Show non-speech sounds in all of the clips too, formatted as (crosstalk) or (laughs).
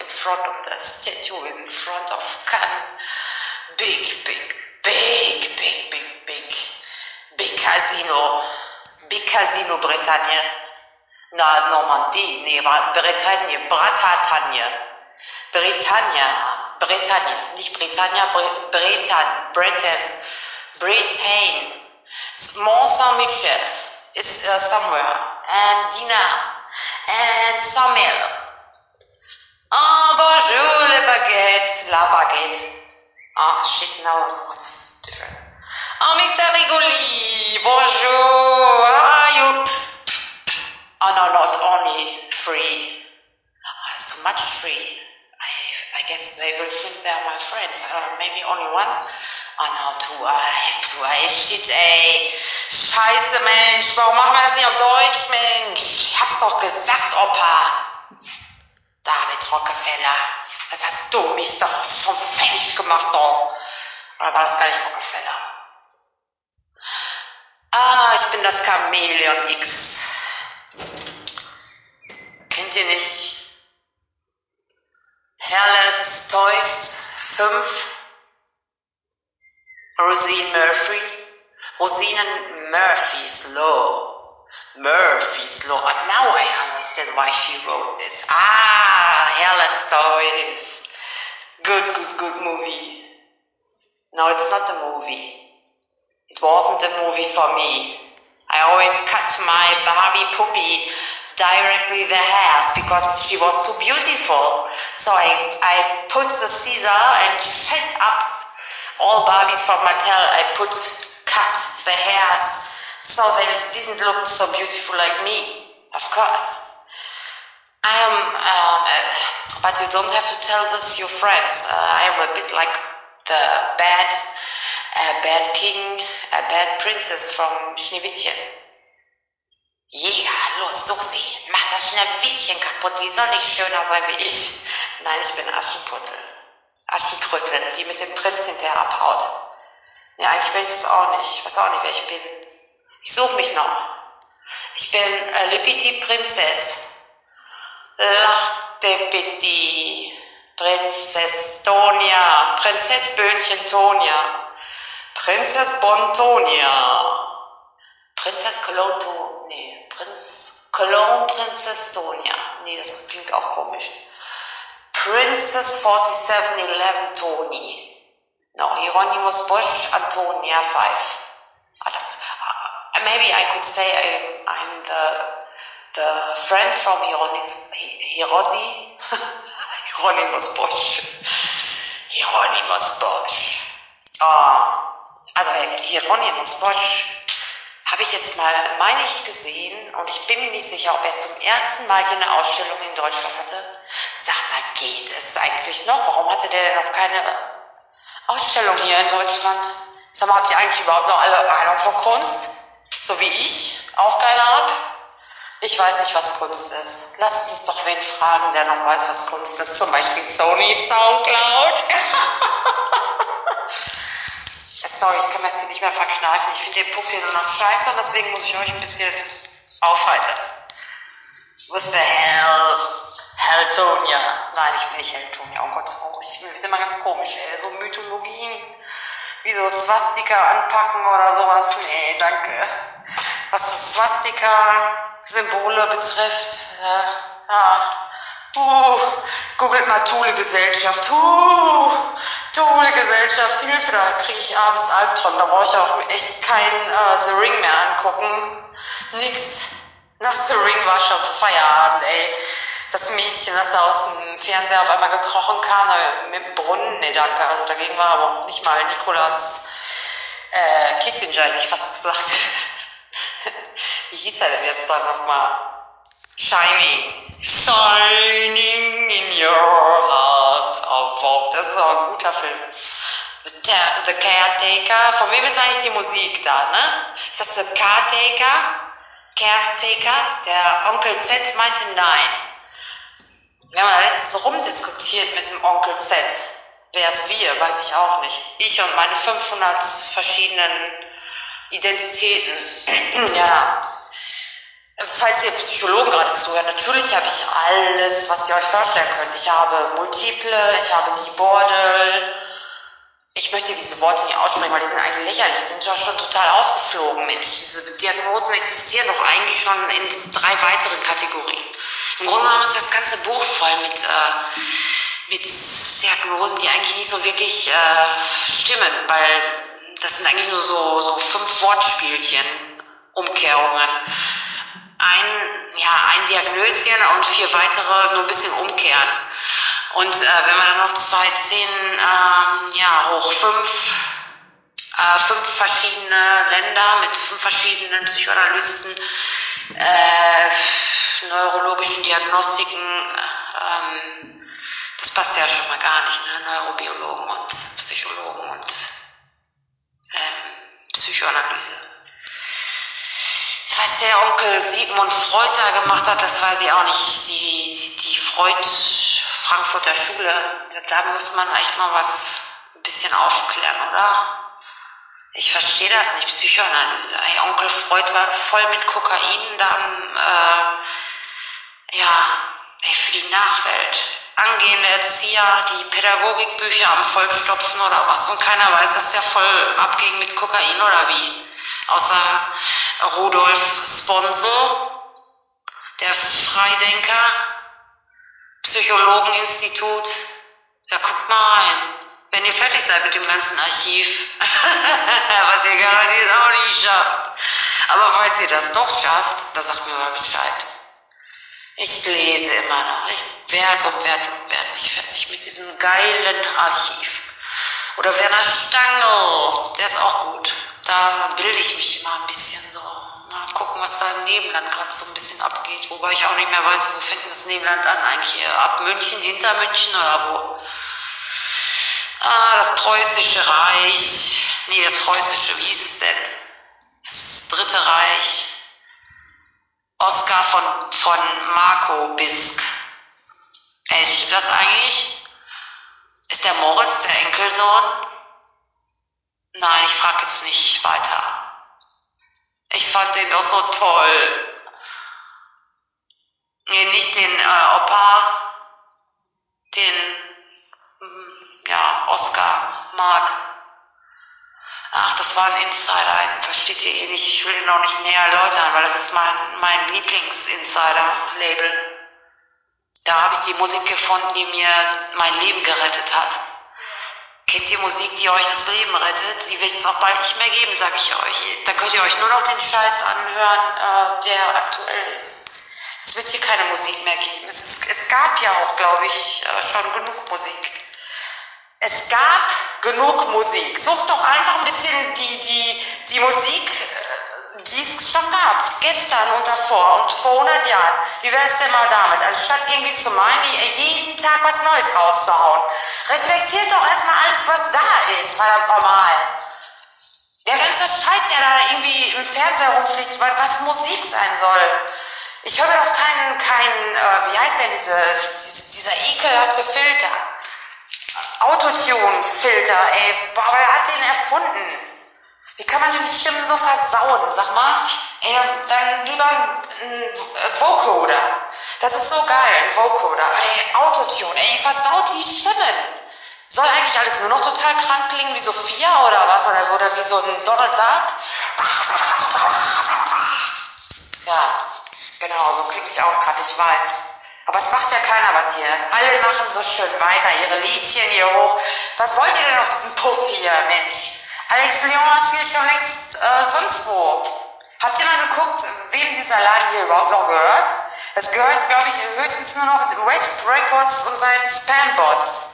in front of the statue, in front of Cannes. Big, big, big, big, big, big, big casino. Big Casino Bretagne. Na, Normandie, nee, Bretagne, Bratagne. Britannia, Bretagne, nicht Britannia, Bre Bretan, Breton, Britain. Mont Saint-Michel is uh, somewhere. And Dinard. And Saumur. Oh, bonjour, le baguette, la baguette. Ah, shit, now it was different. Ah, oh, Mr. Rigoli, bonjour, how are you? Oh, no, not only free. Oh, so much free. I, I guess they will think they're my friends. Uh, maybe only one. Oh, no, two. I have to. Uh, I uh, shit, ey. Scheiße, Mensch. Warum machen wir das nicht auf Deutsch, Mensch? Ich hab's doch gesagt, Opa. David Rockefeller. Was hast du mich doch schon fertig gemacht, doch? Oder war das gar nicht Rockefeller? Ah, ich bin das Chamäleon X. Kennt ihr nicht? Hairless Toys 5. Rosine Murphy. Rosinen Murphy's Law. Murphy's Law. Now I understand why she wrote this. Ah, Hairless Toys. Good, good, good movie. No, it's not a movie. It wasn't a movie for me. I always cut my Barbie puppy directly the hairs because she was too beautiful. So I, I put the scissor and shut up all Barbies from Mattel. I put, cut the hairs so they didn't look so beautiful like me. Of course. I am, um, uh, but you don't have to tell this your friends. Uh, I am a bit like the bad, uh, bad king, a bad princess from Schneewittchen. Jäger, los, such sie. Mach das Schneewittchen kaputt. Die soll nicht schöner sein wie ich. Nein, ich bin Aschenputtel. Aschenkrüttel, die mit dem Prinz hinterher abhaut. Ja, eigentlich bin ich es auch nicht. Ich weiß auch nicht, wer ich bin. Ich suche mich noch. Ich bin äh, Lipiti Prinzess. Lachte Pitti. Prinzess Tonia. Prinzessböhnchen Tonia. Prinzess Bontonia. Prinzess Cologne, to nee, Prinz, Cologne Princess Tonia. Nee, das klingt auch komisch. Princess 4711 Tony. No, Hieronymus Bosch, Antonia 5. Ah, das, uh, maybe I could say I'm, I'm the, the friend from Hieronymus, Hierosi, (laughs) Hieronymus Bosch. Hieronymus Bosch. Oh, also Hieronymus Bosch habe ich jetzt mal, meine ich, gesehen und ich bin mir nicht sicher, ob er zum ersten Mal hier eine Ausstellung in Deutschland hatte. Sag mal, geht es eigentlich noch? Warum hatte der denn noch keine Ausstellung hier in Deutschland? Sag mal, habt ihr eigentlich überhaupt noch alle Ahnung von Kunst? So wie ich auch keine hab? Ich weiß nicht, was Kunst ist. Lasst uns doch wen fragen, der noch weiß, was Kunst ist. Zum Beispiel Sony Soundcloud. (laughs) Sorry, ich kann mir das hier nicht mehr verkneifen. Ich finde den Puff hier nur noch scheiße und deswegen muss ich euch ein bisschen aufhalten. With the hell, Helltonia. Nein, ich bin nicht Helltonia. Oh Gott, oh, ich bin immer ganz komisch, ey. So Mythologien, wie so Swastika anpacken oder sowas. Nee, danke. Was so Swastika-Symbole betrifft, ja, ja. Uh, googelt mal Thule-Gesellschaft. Uh, Thule-Gesellschaft, Hilfe, da kriege ich abends Albtraum. Da brauche ich auch echt kein äh, The Ring mehr angucken. Nix. Nach The Ring war schon Feierabend, ey. Das Mädchen, das da aus dem Fernseher auf einmal gekrochen kam, mit dem Brunnen, nee, danke. Also dagegen war aber auch nicht mal Nikolas äh, Kissinger, hätte ich fast gesagt. (laughs) Wie hieß er denn jetzt da nochmal? Shining. Shining in your heart. Oh, wow, das ist auch ein guter Film. The, the Caretaker. Von wem ist eigentlich die Musik da, ne? Ist das The Caretaker? Caretaker? Der Onkel Z meinte nein. Wir haben letztens rumdiskutiert mit dem Onkel Z. Wer ist wir? Weiß ich auch nicht. Ich und meine 500 verschiedenen Identitäten. (clears throat) ja. falls ihr Psychologen gerade zuhört, natürlich habe ich alles, was ihr euch vorstellen könnt. Ich habe Multiple, ich habe Libordel. Ich möchte diese Worte nicht aussprechen, weil die sind eigentlich lächerlich. Die sind ja schon total aufgeflogen, Mensch. Diese Diagnosen existieren doch eigentlich schon in drei weiteren Kategorien. Im Grunde genommen ist das ganze Buch voll mit, äh, mit Diagnosen, die eigentlich nicht so wirklich äh, stimmen, weil das sind eigentlich nur so, so fünf Wortspielchen, Umkehrungen ein, ja, ein Diagnöschen und vier weitere nur ein bisschen umkehren. Und äh, wenn man dann noch zwei, zehn, äh, ja, hoch fünf, äh, fünf verschiedene Länder mit fünf verschiedenen Psychoanalysten, äh, neurologischen Diagnostiken, ähm, das passt ja schon mal gar nicht, ne? Neurobiologen und Psychologen und Psychoanalyse was der Onkel Sigmund Freud da gemacht hat, das weiß ich auch nicht. Die, die Freud Frankfurter Schule, da muss man echt mal was ein bisschen aufklären, oder? Ich verstehe das nicht, Psychoanalyse. Ey, Onkel Freud war voll mit Kokain da äh, ja, ey, für die Nachwelt. Angehende Erzieher, die Pädagogikbücher am Vollstopfen oder was und keiner weiß, dass der voll abging mit Kokain oder wie. Außer Rudolf Sponsor, der Freidenker, Psychologeninstitut. Ja, guckt mal rein. Wenn ihr fertig seid mit dem ganzen Archiv, (laughs) was ihr garantiert auch nicht schafft. Aber falls ihr das doch schafft, dann sagt mir mal Bescheid. Ich lese immer noch. Ich werde und werde und werde nicht fertig mit diesem geilen Archiv. Oder Werner Stangl, der ist auch gut. Da bilde ich mich immer ein bisschen so. Mal gucken, was da im Nebenland gerade so ein bisschen abgeht. Wobei ich auch nicht mehr weiß, wo fängt das Nebenland an? Eigentlich ab München, hinter München oder wo? Ah, das Preußische Reich. Nee, das Preußische, wie hieß es denn? Das Dritte Reich. Von, von Marco Bisk. Ey, stimmt das eigentlich? Ist der Moritz der Enkelsohn? Nein, ich frage jetzt nicht weiter. Ich fand den doch so toll. Nee, nicht den äh, Opa, den, hm, ja, Oscar Mark. Ach, das war ein Insider, einen versteht ihr eh nicht. Ich will ihn auch nicht näher erläutern, weil das ist mein, mein Lieblings-Insider-Label. Da habe ich die Musik gefunden, die mir mein Leben gerettet hat. Kennt ihr Musik, die euch das Leben rettet? Die wird es auch bald nicht mehr geben, sag ich euch. Dann könnt ihr euch nur noch den Scheiß anhören, äh, der aktuell ist. Es wird hier keine Musik mehr geben. Es, es gab ja auch, glaube ich, äh, schon genug Musik. Es gab genug Musik. Sucht doch einfach ein bisschen die, die, die Musik, äh, die es schon gab. Gestern und davor und vor 100 Jahren. Wie wäre es denn mal damit? Anstatt irgendwie zu meinen, jeden Tag was Neues rauszuhauen. Reflektiert doch erstmal alles, was da ist, verdammt normal. Der ganze Scheiß, der da irgendwie im Fernseher rumfliegt, was Musik sein soll. Ich höre doch keinen, keinen, äh, wie heißt denn diese, dieser ekelhafte Filter? Autotune-Filter, ey, boah, wer hat den erfunden? Wie kann man die Stimmen so versauen? Sag mal, ey, dann lieber ein Vocoder. Das ist so geil, ein Vocoder. Ey, Autotune, ey, versaut die Stimmen. Soll eigentlich alles nur noch total krank klingen wie Sophia oder was? Oder, oder wie so ein Donald Duck? Ja, genau, so klinge ich auch gerade, ich weiß. Aber es macht ja keiner was hier. Alle machen so schön weiter, ihre Liedchen hier hoch. Was wollt ihr denn auf diesem Puff hier, Mensch? Alex Leon ist hier schon längst äh, sonst wo. Habt ihr mal geguckt, wem dieser Laden hier überhaupt noch gehört? Es gehört, glaube ich, höchstens nur noch West Records und seinen Spambots.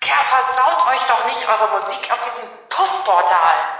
Kerl, versaut euch doch nicht eure Musik auf diesem Puff-Portal.